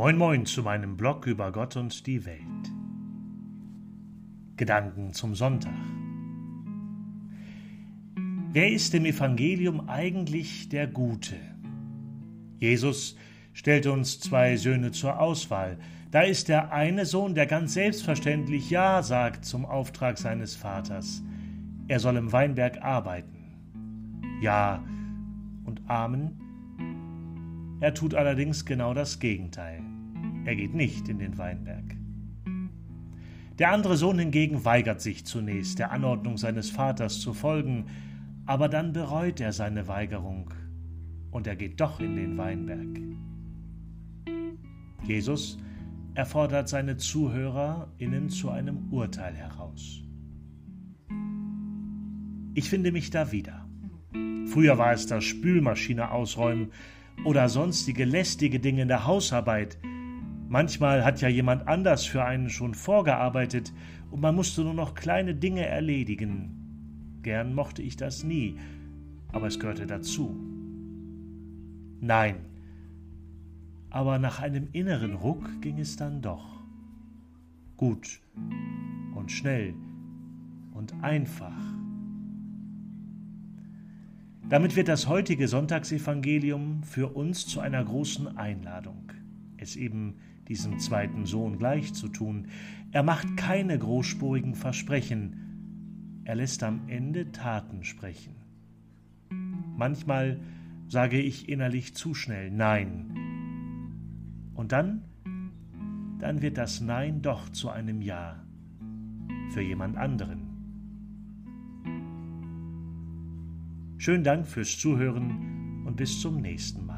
Moin Moin zu meinem Blog über Gott und die Welt. Gedanken zum Sonntag. Wer ist im Evangelium eigentlich der Gute? Jesus stellt uns zwei Söhne zur Auswahl. Da ist der eine Sohn, der ganz selbstverständlich Ja sagt zum Auftrag seines Vaters. Er soll im Weinberg arbeiten. Ja und Amen er tut allerdings genau das Gegenteil. Er geht nicht in den Weinberg. Der andere Sohn hingegen weigert sich zunächst, der Anordnung seines Vaters zu folgen, aber dann bereut er seine Weigerung und er geht doch in den Weinberg. Jesus erfordert seine ZuhörerInnen zu einem Urteil heraus. Ich finde mich da wieder. Früher war es das Spülmaschine ausräumen, oder sonstige lästige Dinge in der Hausarbeit. Manchmal hat ja jemand anders für einen schon vorgearbeitet und man musste nur noch kleine Dinge erledigen. Gern mochte ich das nie, aber es gehörte dazu. Nein, aber nach einem inneren Ruck ging es dann doch. Gut und schnell und einfach. Damit wird das heutige Sonntagsevangelium für uns zu einer großen Einladung, es eben diesem zweiten Sohn gleich zu tun. Er macht keine großspurigen Versprechen, er lässt am Ende Taten sprechen. Manchmal sage ich innerlich zu schnell Nein. Und dann, dann wird das Nein doch zu einem Ja für jemand anderen. Schönen Dank fürs Zuhören und bis zum nächsten Mal.